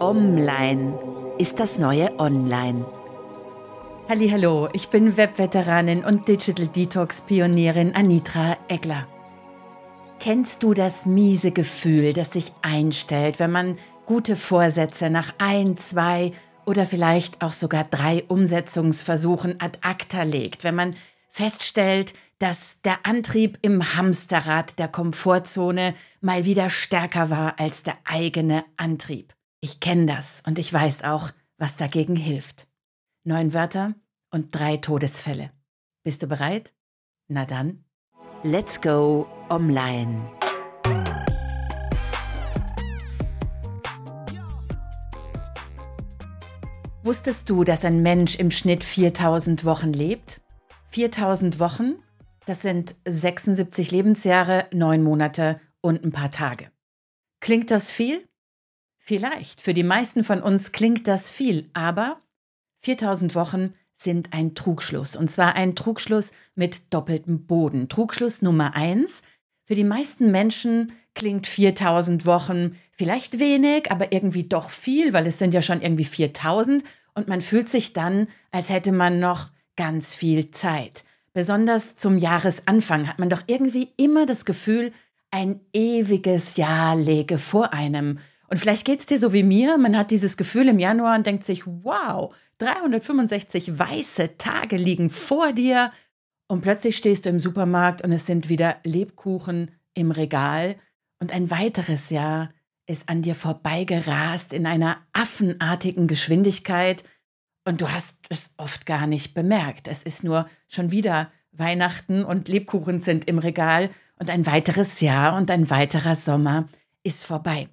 Online ist das neue Online. Hallo, ich bin Webveteranin und Digital Detox Pionierin Anitra Egler. Kennst du das miese Gefühl, das sich einstellt, wenn man gute Vorsätze nach ein, zwei oder vielleicht auch sogar drei Umsetzungsversuchen ad acta legt, wenn man feststellt, dass der Antrieb im Hamsterrad der Komfortzone mal wieder stärker war als der eigene Antrieb. Ich kenne das und ich weiß auch, was dagegen hilft. Neun Wörter und drei Todesfälle. Bist du bereit? Na dann. Let's go online. Wusstest du, dass ein Mensch im Schnitt 4000 Wochen lebt? 4000 Wochen, das sind 76 Lebensjahre, neun Monate und ein paar Tage. Klingt das viel? Vielleicht. Für die meisten von uns klingt das viel, aber 4000 Wochen sind ein Trugschluss. Und zwar ein Trugschluss mit doppeltem Boden. Trugschluss Nummer eins. Für die meisten Menschen klingt 4000 Wochen vielleicht wenig, aber irgendwie doch viel, weil es sind ja schon irgendwie 4000 und man fühlt sich dann, als hätte man noch ganz viel Zeit. Besonders zum Jahresanfang hat man doch irgendwie immer das Gefühl, ein ewiges Jahr läge vor einem. Und vielleicht geht es dir so wie mir, man hat dieses Gefühl im Januar und denkt sich, wow, 365 weiße Tage liegen vor dir. Und plötzlich stehst du im Supermarkt und es sind wieder Lebkuchen im Regal. Und ein weiteres Jahr ist an dir vorbeigerast in einer affenartigen Geschwindigkeit. Und du hast es oft gar nicht bemerkt. Es ist nur schon wieder Weihnachten und Lebkuchen sind im Regal. Und ein weiteres Jahr und ein weiterer Sommer ist vorbei.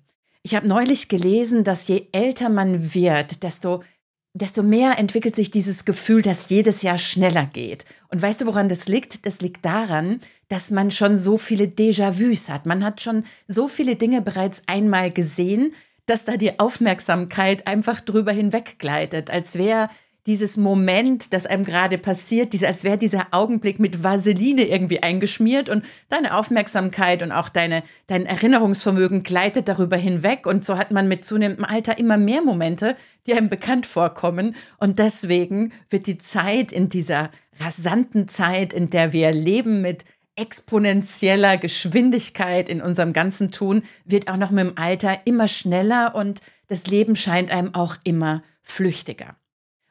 Ich habe neulich gelesen, dass je älter man wird, desto desto mehr entwickelt sich dieses Gefühl, dass jedes Jahr schneller geht. Und weißt du, woran das liegt? Das liegt daran, dass man schon so viele Déjà-vus hat. Man hat schon so viele Dinge bereits einmal gesehen, dass da die Aufmerksamkeit einfach drüber hinweggleitet, als wäre dieses Moment, das einem gerade passiert, diese, als wäre dieser Augenblick mit Vaseline irgendwie eingeschmiert und deine Aufmerksamkeit und auch deine, dein Erinnerungsvermögen gleitet darüber hinweg. Und so hat man mit zunehmendem Alter immer mehr Momente, die einem bekannt vorkommen. Und deswegen wird die Zeit in dieser rasanten Zeit, in der wir leben mit exponentieller Geschwindigkeit in unserem ganzen Tun, wird auch noch mit dem Alter immer schneller und das Leben scheint einem auch immer flüchtiger.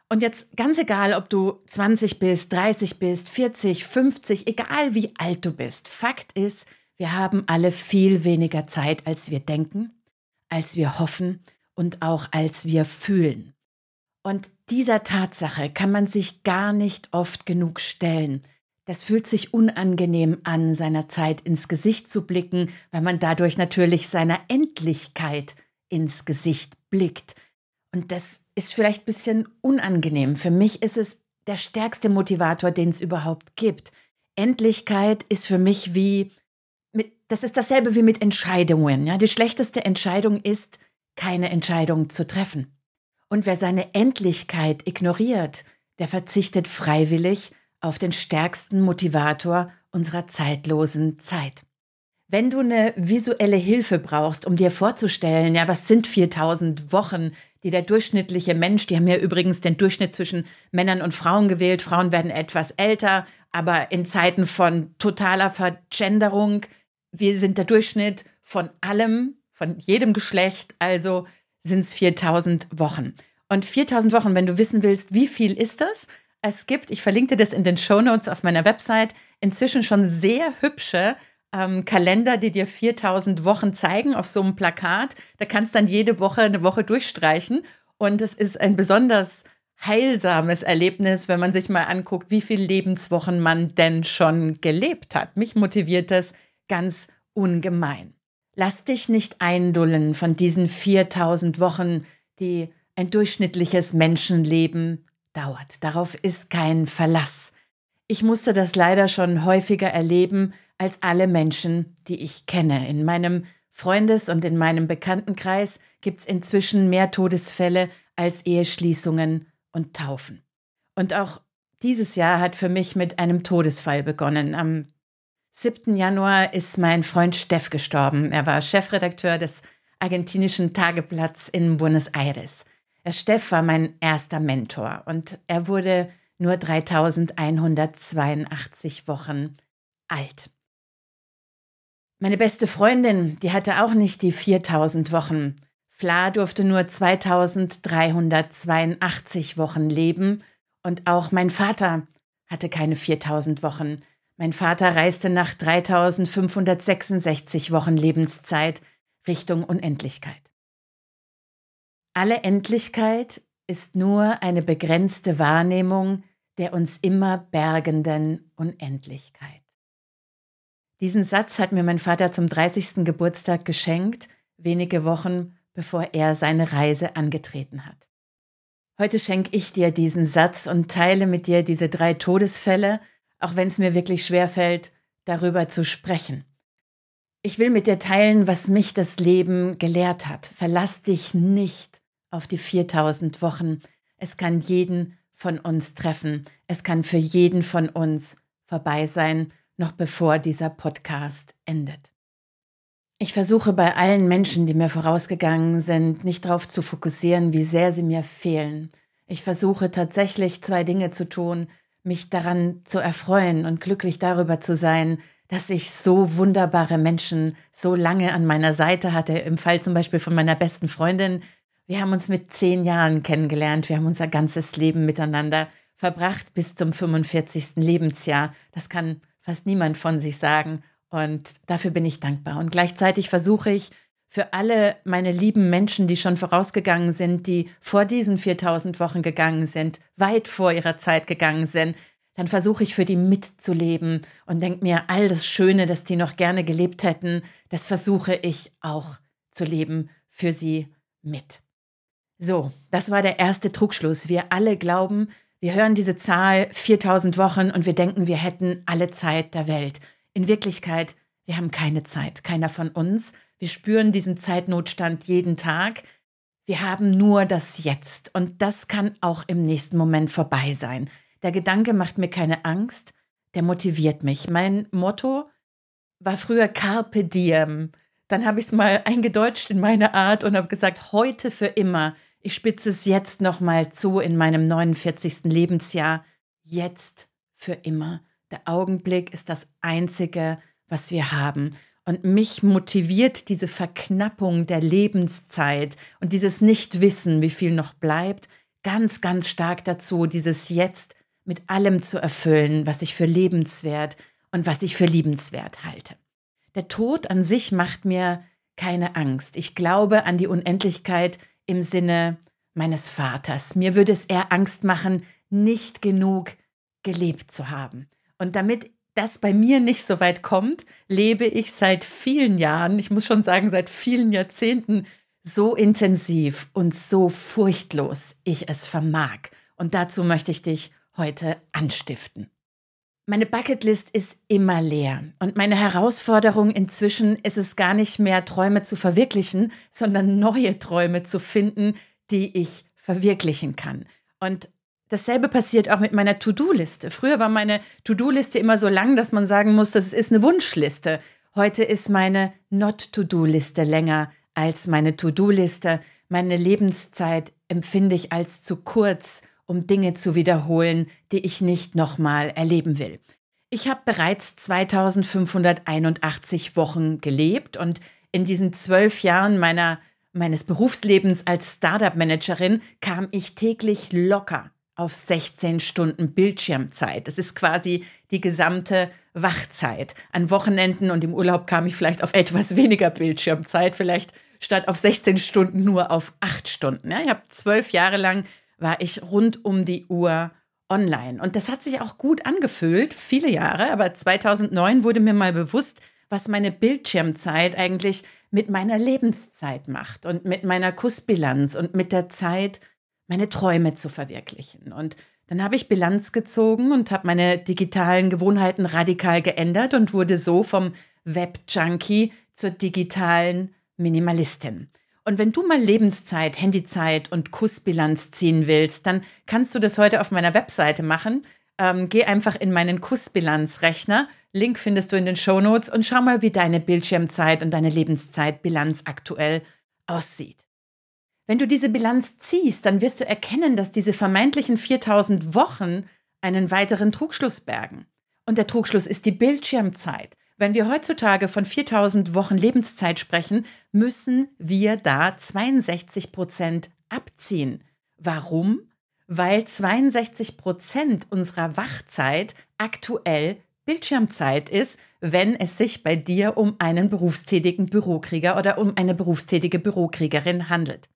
Und jetzt ganz egal, ob du 20 bist, 30 bist, 40, 50, egal wie alt du bist. Fakt ist, wir haben alle viel weniger Zeit, als wir denken, als wir hoffen und auch als wir fühlen. Und dieser Tatsache kann man sich gar nicht oft genug stellen. Das fühlt sich unangenehm an, seiner Zeit ins Gesicht zu blicken, weil man dadurch natürlich seiner Endlichkeit ins Gesicht blickt. Und das ist vielleicht ein bisschen unangenehm. Für mich ist es der stärkste Motivator, den es überhaupt gibt. Endlichkeit ist für mich wie, mit, das ist dasselbe wie mit Entscheidungen. Ja? Die schlechteste Entscheidung ist, keine Entscheidung zu treffen. Und wer seine Endlichkeit ignoriert, der verzichtet freiwillig auf den stärksten Motivator unserer zeitlosen Zeit. Wenn du eine visuelle Hilfe brauchst, um dir vorzustellen, ja, was sind 4000 Wochen, die der durchschnittliche Mensch, die haben ja übrigens den Durchschnitt zwischen Männern und Frauen gewählt. Frauen werden etwas älter, aber in Zeiten von totaler Vergenderung, wir sind der Durchschnitt von allem, von jedem Geschlecht, also sind es 4000 Wochen. Und 4000 Wochen, wenn du wissen willst, wie viel ist das? Es gibt, ich verlinke das in den Show Notes auf meiner Website, inzwischen schon sehr hübsche ähm, Kalender, die dir 4000 Wochen zeigen auf so einem Plakat. Da kannst dann jede Woche eine Woche durchstreichen. Und es ist ein besonders heilsames Erlebnis, wenn man sich mal anguckt, wie viele Lebenswochen man denn schon gelebt hat. Mich motiviert das ganz ungemein. Lass dich nicht eindullen von diesen 4000 Wochen, die ein durchschnittliches Menschenleben dauert. Darauf ist kein Verlass. Ich musste das leider schon häufiger erleben, als alle Menschen, die ich kenne. In meinem Freundes- und in meinem Bekanntenkreis gibt es inzwischen mehr Todesfälle als Eheschließungen und Taufen. Und auch dieses Jahr hat für mich mit einem Todesfall begonnen. Am 7. Januar ist mein Freund Steff gestorben. Er war Chefredakteur des argentinischen Tageplatz in Buenos Aires. Steff war mein erster Mentor und er wurde nur 3182 Wochen alt. Meine beste Freundin, die hatte auch nicht die 4000 Wochen. Fla durfte nur 2382 Wochen leben und auch mein Vater hatte keine 4000 Wochen. Mein Vater reiste nach 3566 Wochen Lebenszeit Richtung Unendlichkeit. Alle Endlichkeit ist nur eine begrenzte Wahrnehmung der uns immer bergenden Unendlichkeit. Diesen Satz hat mir mein Vater zum 30. Geburtstag geschenkt, wenige Wochen bevor er seine Reise angetreten hat. Heute schenke ich dir diesen Satz und teile mit dir diese drei Todesfälle, auch wenn es mir wirklich schwer fällt, darüber zu sprechen. Ich will mit dir teilen, was mich das Leben gelehrt hat. Verlass dich nicht auf die 4000 Wochen. Es kann jeden von uns treffen. Es kann für jeden von uns vorbei sein, noch bevor dieser Podcast endet. Ich versuche bei allen Menschen, die mir vorausgegangen sind, nicht darauf zu fokussieren, wie sehr sie mir fehlen. Ich versuche tatsächlich zwei Dinge zu tun, mich daran zu erfreuen und glücklich darüber zu sein, dass ich so wunderbare Menschen so lange an meiner Seite hatte. Im Fall zum Beispiel von meiner besten Freundin. Wir haben uns mit zehn Jahren kennengelernt. Wir haben unser ganzes Leben miteinander verbracht bis zum 45. Lebensjahr. Das kann fast niemand von sich sagen. Und dafür bin ich dankbar. Und gleichzeitig versuche ich, für alle meine lieben Menschen, die schon vorausgegangen sind, die vor diesen 4000 Wochen gegangen sind, weit vor ihrer Zeit gegangen sind, dann versuche ich für die mitzuleben und denke mir, all das Schöne, das die noch gerne gelebt hätten, das versuche ich auch zu leben für sie mit. So, das war der erste Trugschluss. Wir alle glauben, wir hören diese Zahl 4000 Wochen und wir denken, wir hätten alle Zeit der Welt. In Wirklichkeit, wir haben keine Zeit, keiner von uns. Wir spüren diesen Zeitnotstand jeden Tag. Wir haben nur das Jetzt und das kann auch im nächsten Moment vorbei sein. Der Gedanke macht mir keine Angst, der motiviert mich. Mein Motto war früher Carpe Diem. Dann habe ich es mal eingedeutscht in meine Art und habe gesagt, heute für immer. Ich spitze es jetzt nochmal zu in meinem 49. Lebensjahr. Jetzt für immer. Der Augenblick ist das Einzige, was wir haben. Und mich motiviert diese Verknappung der Lebenszeit und dieses Nichtwissen, wie viel noch bleibt, ganz, ganz stark dazu, dieses Jetzt mit allem zu erfüllen, was ich für lebenswert und was ich für liebenswert halte. Der Tod an sich macht mir keine Angst. Ich glaube an die Unendlichkeit im Sinne meines Vaters. Mir würde es eher Angst machen, nicht genug gelebt zu haben. Und damit das bei mir nicht so weit kommt, lebe ich seit vielen Jahren, ich muss schon sagen, seit vielen Jahrzehnten so intensiv und so furchtlos ich es vermag. Und dazu möchte ich dich heute anstiften. Meine Bucketlist ist immer leer und meine Herausforderung inzwischen ist es gar nicht mehr, Träume zu verwirklichen, sondern neue Träume zu finden, die ich verwirklichen kann. Und Dasselbe passiert auch mit meiner To-Do-Liste. Früher war meine To-Do-Liste immer so lang, dass man sagen muss, das ist eine Wunschliste. Heute ist meine Not-To-Do-Liste länger als meine To-Do-Liste. Meine Lebenszeit empfinde ich als zu kurz, um Dinge zu wiederholen, die ich nicht nochmal erleben will. Ich habe bereits 2581 Wochen gelebt und in diesen zwölf Jahren meiner, meines Berufslebens als Startup-Managerin kam ich täglich locker auf 16 Stunden Bildschirmzeit. Das ist quasi die gesamte Wachzeit. An Wochenenden und im Urlaub kam ich vielleicht auf etwas weniger Bildschirmzeit, vielleicht statt auf 16 Stunden nur auf 8 Stunden. Ja, ich habe zwölf Jahre lang war ich rund um die Uhr online. Und das hat sich auch gut angefühlt, viele Jahre. Aber 2009 wurde mir mal bewusst, was meine Bildschirmzeit eigentlich mit meiner Lebenszeit macht und mit meiner Kussbilanz und mit der Zeit, meine Träume zu verwirklichen. Und dann habe ich Bilanz gezogen und habe meine digitalen Gewohnheiten radikal geändert und wurde so vom Web-Junkie zur digitalen Minimalistin. Und wenn du mal Lebenszeit, Handyzeit und Kussbilanz ziehen willst, dann kannst du das heute auf meiner Webseite machen. Ähm, geh einfach in meinen Kussbilanzrechner. Link findest du in den Shownotes und schau mal, wie deine Bildschirmzeit und deine Lebenszeitbilanz aktuell aussieht. Wenn du diese Bilanz ziehst, dann wirst du erkennen, dass diese vermeintlichen 4000 Wochen einen weiteren Trugschluss bergen. Und der Trugschluss ist die Bildschirmzeit. Wenn wir heutzutage von 4000 Wochen Lebenszeit sprechen, müssen wir da 62 Prozent abziehen. Warum? Weil 62 Prozent unserer Wachzeit aktuell Bildschirmzeit ist, wenn es sich bei dir um einen berufstätigen Bürokrieger oder um eine berufstätige Bürokriegerin handelt.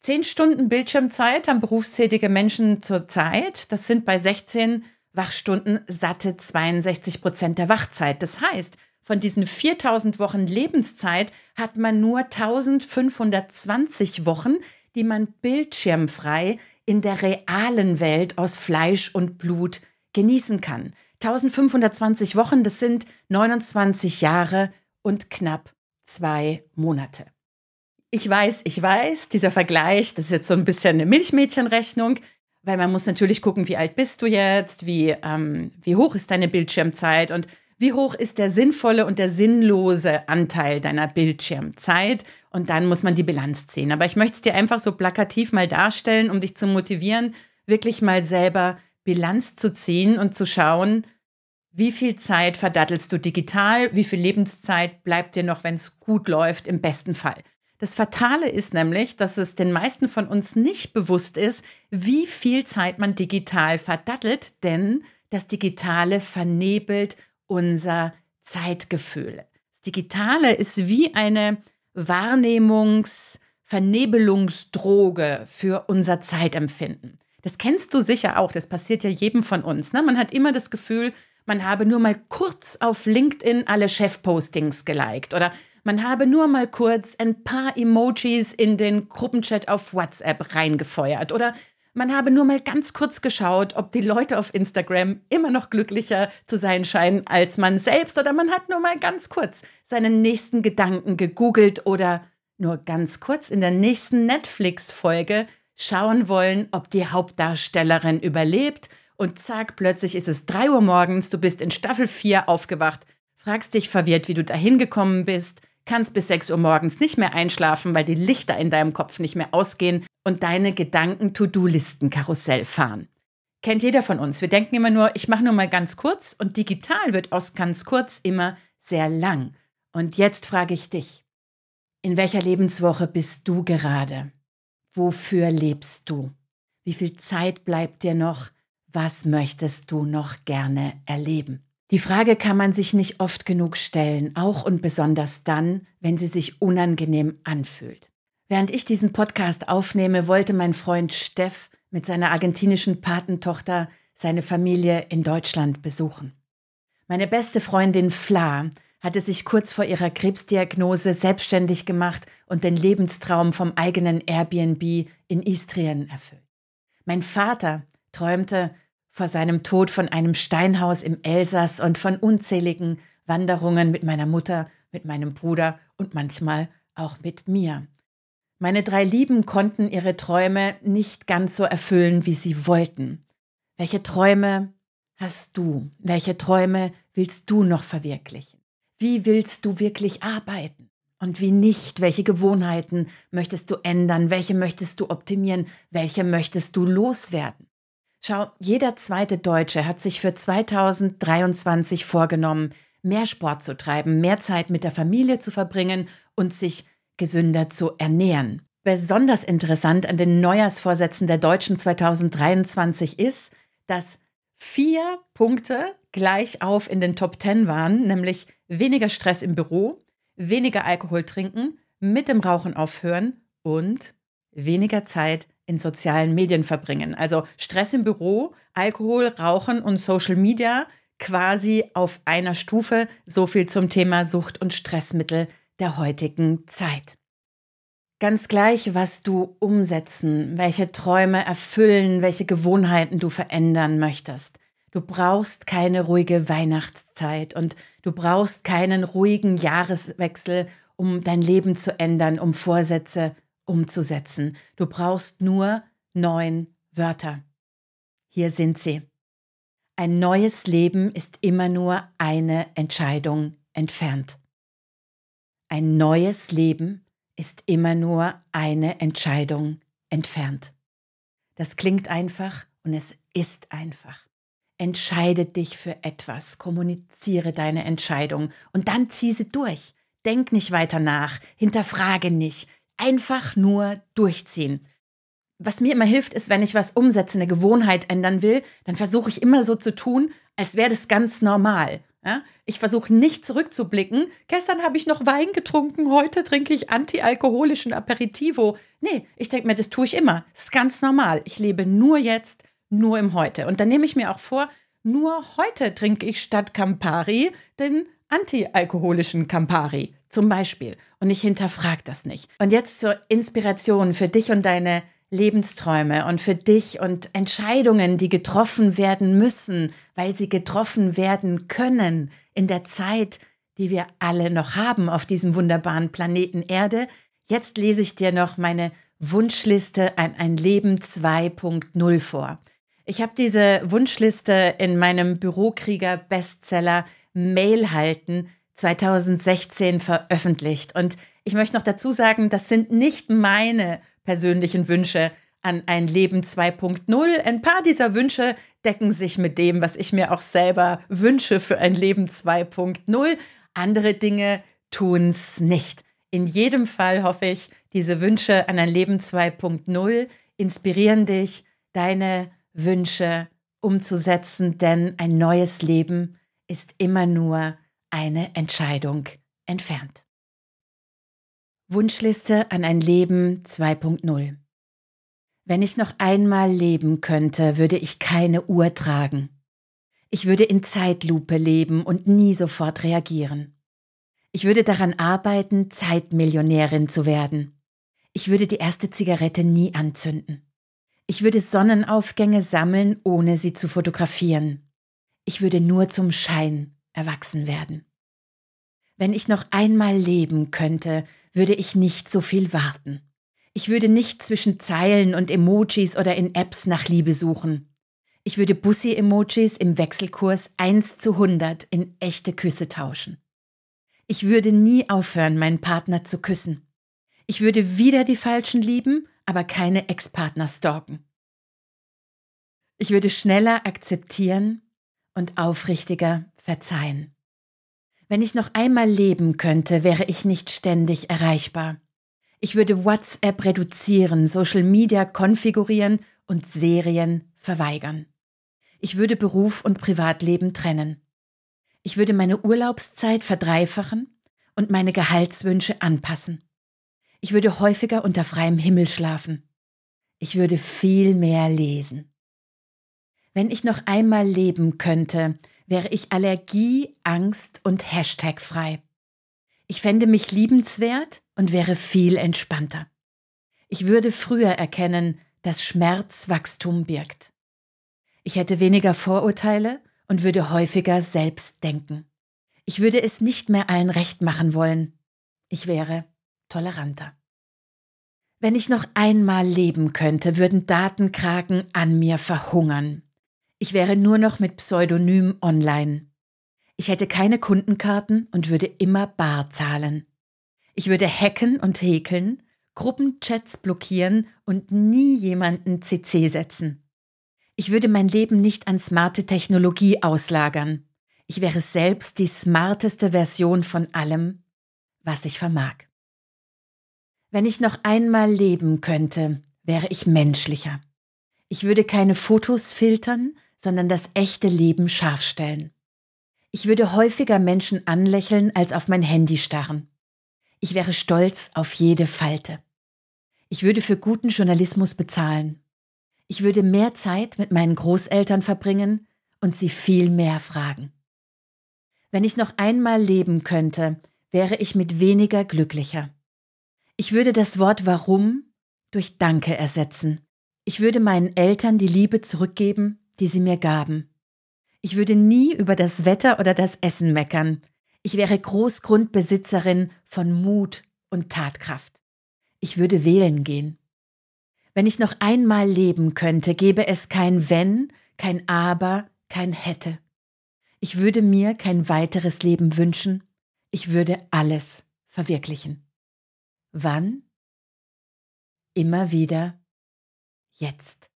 Zehn Stunden Bildschirmzeit haben berufstätige Menschen zurzeit. Das sind bei 16 Wachstunden satte 62 Prozent der Wachzeit. Das heißt, von diesen 4000 Wochen Lebenszeit hat man nur 1520 Wochen, die man bildschirmfrei in der realen Welt aus Fleisch und Blut genießen kann. 1520 Wochen, das sind 29 Jahre und knapp zwei Monate. Ich weiß, ich weiß, dieser Vergleich, das ist jetzt so ein bisschen eine Milchmädchenrechnung, weil man muss natürlich gucken, wie alt bist du jetzt, wie, ähm, wie hoch ist deine Bildschirmzeit und wie hoch ist der sinnvolle und der sinnlose Anteil deiner Bildschirmzeit. Und dann muss man die Bilanz ziehen. Aber ich möchte es dir einfach so plakativ mal darstellen, um dich zu motivieren, wirklich mal selber Bilanz zu ziehen und zu schauen, wie viel Zeit verdattelst du digital, wie viel Lebenszeit bleibt dir noch, wenn es gut läuft, im besten Fall. Das Fatale ist nämlich, dass es den meisten von uns nicht bewusst ist, wie viel Zeit man digital verdattelt, denn das Digitale vernebelt unser Zeitgefühl. Das Digitale ist wie eine Wahrnehmungs-Vernebelungsdroge für unser Zeitempfinden. Das kennst du sicher auch, das passiert ja jedem von uns. Ne? Man hat immer das Gefühl, man habe nur mal kurz auf LinkedIn alle Chefpostings geliked oder man habe nur mal kurz ein paar Emojis in den Gruppenchat auf WhatsApp reingefeuert oder? Man habe nur mal ganz kurz geschaut, ob die Leute auf Instagram immer noch glücklicher zu sein scheinen als man selbst oder man hat nur mal ganz kurz seinen nächsten Gedanken gegoogelt oder nur ganz kurz in der nächsten Netflix-Folge schauen wollen, ob die Hauptdarstellerin überlebt. Und zack, plötzlich ist es 3 Uhr morgens, du bist in Staffel 4 aufgewacht, fragst dich verwirrt, wie du dahin gekommen bist, kannst bis 6 Uhr morgens nicht mehr einschlafen, weil die Lichter in deinem Kopf nicht mehr ausgehen und deine Gedanken To-Do-Listen-Karussell fahren. Kennt jeder von uns. Wir denken immer nur, ich mache nur mal ganz kurz und digital wird aus ganz kurz immer sehr lang. Und jetzt frage ich dich, in welcher Lebenswoche bist du gerade? Wofür lebst du? Wie viel Zeit bleibt dir noch? Was möchtest du noch gerne erleben? Die Frage kann man sich nicht oft genug stellen, auch und besonders dann, wenn sie sich unangenehm anfühlt. Während ich diesen Podcast aufnehme, wollte mein Freund Steff mit seiner argentinischen Patentochter seine Familie in Deutschland besuchen. Meine beste Freundin Fla hatte sich kurz vor ihrer Krebsdiagnose selbstständig gemacht und den Lebenstraum vom eigenen Airbnb in Istrien erfüllt. Mein Vater träumte vor seinem Tod von einem Steinhaus im Elsass und von unzähligen Wanderungen mit meiner Mutter, mit meinem Bruder und manchmal auch mit mir. Meine drei Lieben konnten ihre Träume nicht ganz so erfüllen, wie sie wollten. Welche Träume hast du? Welche Träume willst du noch verwirklichen? Wie willst du wirklich arbeiten? Und wie nicht? Welche Gewohnheiten möchtest du ändern? Welche möchtest du optimieren? Welche möchtest du loswerden? Schau, jeder zweite Deutsche hat sich für 2023 vorgenommen, mehr Sport zu treiben, mehr Zeit mit der Familie zu verbringen und sich gesünder zu ernähren. Besonders interessant an den Neujahrsvorsätzen der Deutschen 2023 ist, dass vier Punkte gleich auf in den Top 10 waren, nämlich weniger Stress im Büro, weniger Alkohol trinken, mit dem Rauchen aufhören und weniger Zeit in sozialen Medien verbringen. Also Stress im Büro, Alkohol, Rauchen und Social Media quasi auf einer Stufe. So viel zum Thema Sucht und Stressmittel der heutigen Zeit. Ganz gleich, was du umsetzen, welche Träume erfüllen, welche Gewohnheiten du verändern möchtest. Du brauchst keine ruhige Weihnachtszeit und du brauchst keinen ruhigen Jahreswechsel, um dein Leben zu ändern, um Vorsätze umzusetzen. Du brauchst nur neun Wörter. Hier sind sie. Ein neues Leben ist immer nur eine Entscheidung entfernt. Ein neues Leben ist immer nur eine Entscheidung entfernt. Das klingt einfach und es ist einfach. Entscheide dich für etwas, kommuniziere deine Entscheidung und dann zieh sie durch. Denk nicht weiter nach, hinterfrage nicht, einfach nur durchziehen. Was mir immer hilft, ist, wenn ich was umsetze, eine Gewohnheit ändern will, dann versuche ich immer so zu tun, als wäre das ganz normal. Ja? Ich versuche nicht zurückzublicken. Gestern habe ich noch Wein getrunken, heute trinke ich antialkoholischen Aperitivo. Nee, ich denke mir, das tue ich immer. Das ist ganz normal. Ich lebe nur jetzt, nur im Heute. Und dann nehme ich mir auch vor, nur heute trinke ich statt Campari den antialkoholischen Campari zum Beispiel. Und ich hinterfrage das nicht. Und jetzt zur Inspiration für dich und deine Lebensträume und für dich und Entscheidungen, die getroffen werden müssen, weil sie getroffen werden können in der Zeit, die wir alle noch haben auf diesem wunderbaren Planeten Erde. Jetzt lese ich dir noch meine Wunschliste an ein Leben 2.0 vor. Ich habe diese Wunschliste in meinem Bürokrieger Bestseller Mail halten 2016 veröffentlicht und ich möchte noch dazu sagen, das sind nicht meine persönlichen Wünsche an ein Leben 2.0. Ein paar dieser Wünsche decken sich mit dem, was ich mir auch selber wünsche für ein Leben 2.0. Andere Dinge tun es nicht. In jedem Fall hoffe ich, diese Wünsche an ein Leben 2.0 inspirieren dich, deine Wünsche umzusetzen, denn ein neues Leben ist immer nur eine Entscheidung entfernt. Wunschliste an ein Leben 2.0. Wenn ich noch einmal leben könnte, würde ich keine Uhr tragen. Ich würde in Zeitlupe leben und nie sofort reagieren. Ich würde daran arbeiten, Zeitmillionärin zu werden. Ich würde die erste Zigarette nie anzünden. Ich würde Sonnenaufgänge sammeln, ohne sie zu fotografieren. Ich würde nur zum Schein erwachsen werden. Wenn ich noch einmal leben könnte, würde ich nicht so viel warten. Ich würde nicht zwischen Zeilen und Emojis oder in Apps nach Liebe suchen. Ich würde Bussi-Emojis im Wechselkurs 1 zu 100 in echte Küsse tauschen. Ich würde nie aufhören, meinen Partner zu küssen. Ich würde wieder die Falschen lieben, aber keine Ex-Partner stalken. Ich würde schneller akzeptieren und aufrichtiger verzeihen. Wenn ich noch einmal leben könnte, wäre ich nicht ständig erreichbar. Ich würde WhatsApp reduzieren, Social Media konfigurieren und Serien verweigern. Ich würde Beruf und Privatleben trennen. Ich würde meine Urlaubszeit verdreifachen und meine Gehaltswünsche anpassen. Ich würde häufiger unter freiem Himmel schlafen. Ich würde viel mehr lesen. Wenn ich noch einmal leben könnte, wäre ich Allergie, Angst und Hashtag frei. Ich fände mich liebenswert und wäre viel entspannter. Ich würde früher erkennen, dass Schmerz Wachstum birgt. Ich hätte weniger Vorurteile und würde häufiger selbst denken. Ich würde es nicht mehr allen recht machen wollen. Ich wäre toleranter. Wenn ich noch einmal leben könnte, würden Datenkraken an mir verhungern. Ich wäre nur noch mit Pseudonym online. Ich hätte keine Kundenkarten und würde immer bar zahlen. Ich würde hacken und häkeln, Gruppenchats blockieren und nie jemanden CC setzen. Ich würde mein Leben nicht an smarte Technologie auslagern. Ich wäre selbst die smarteste Version von allem, was ich vermag. Wenn ich noch einmal leben könnte, wäre ich menschlicher. Ich würde keine Fotos filtern, sondern das echte Leben scharf stellen. Ich würde häufiger Menschen anlächeln, als auf mein Handy starren. Ich wäre stolz auf jede Falte. Ich würde für guten Journalismus bezahlen. Ich würde mehr Zeit mit meinen Großeltern verbringen und sie viel mehr fragen. Wenn ich noch einmal leben könnte, wäre ich mit weniger glücklicher. Ich würde das Wort warum durch Danke ersetzen. Ich würde meinen Eltern die Liebe zurückgeben, die sie mir gaben. Ich würde nie über das Wetter oder das Essen meckern. Ich wäre Großgrundbesitzerin von Mut und Tatkraft. Ich würde wählen gehen. Wenn ich noch einmal leben könnte, gäbe es kein Wenn, kein Aber, kein Hätte. Ich würde mir kein weiteres Leben wünschen. Ich würde alles verwirklichen. Wann? Immer wieder. Jetzt.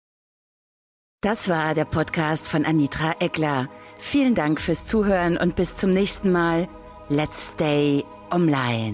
Das war der Podcast von Anitra Eckler. Vielen Dank fürs Zuhören und bis zum nächsten Mal. Let's stay online.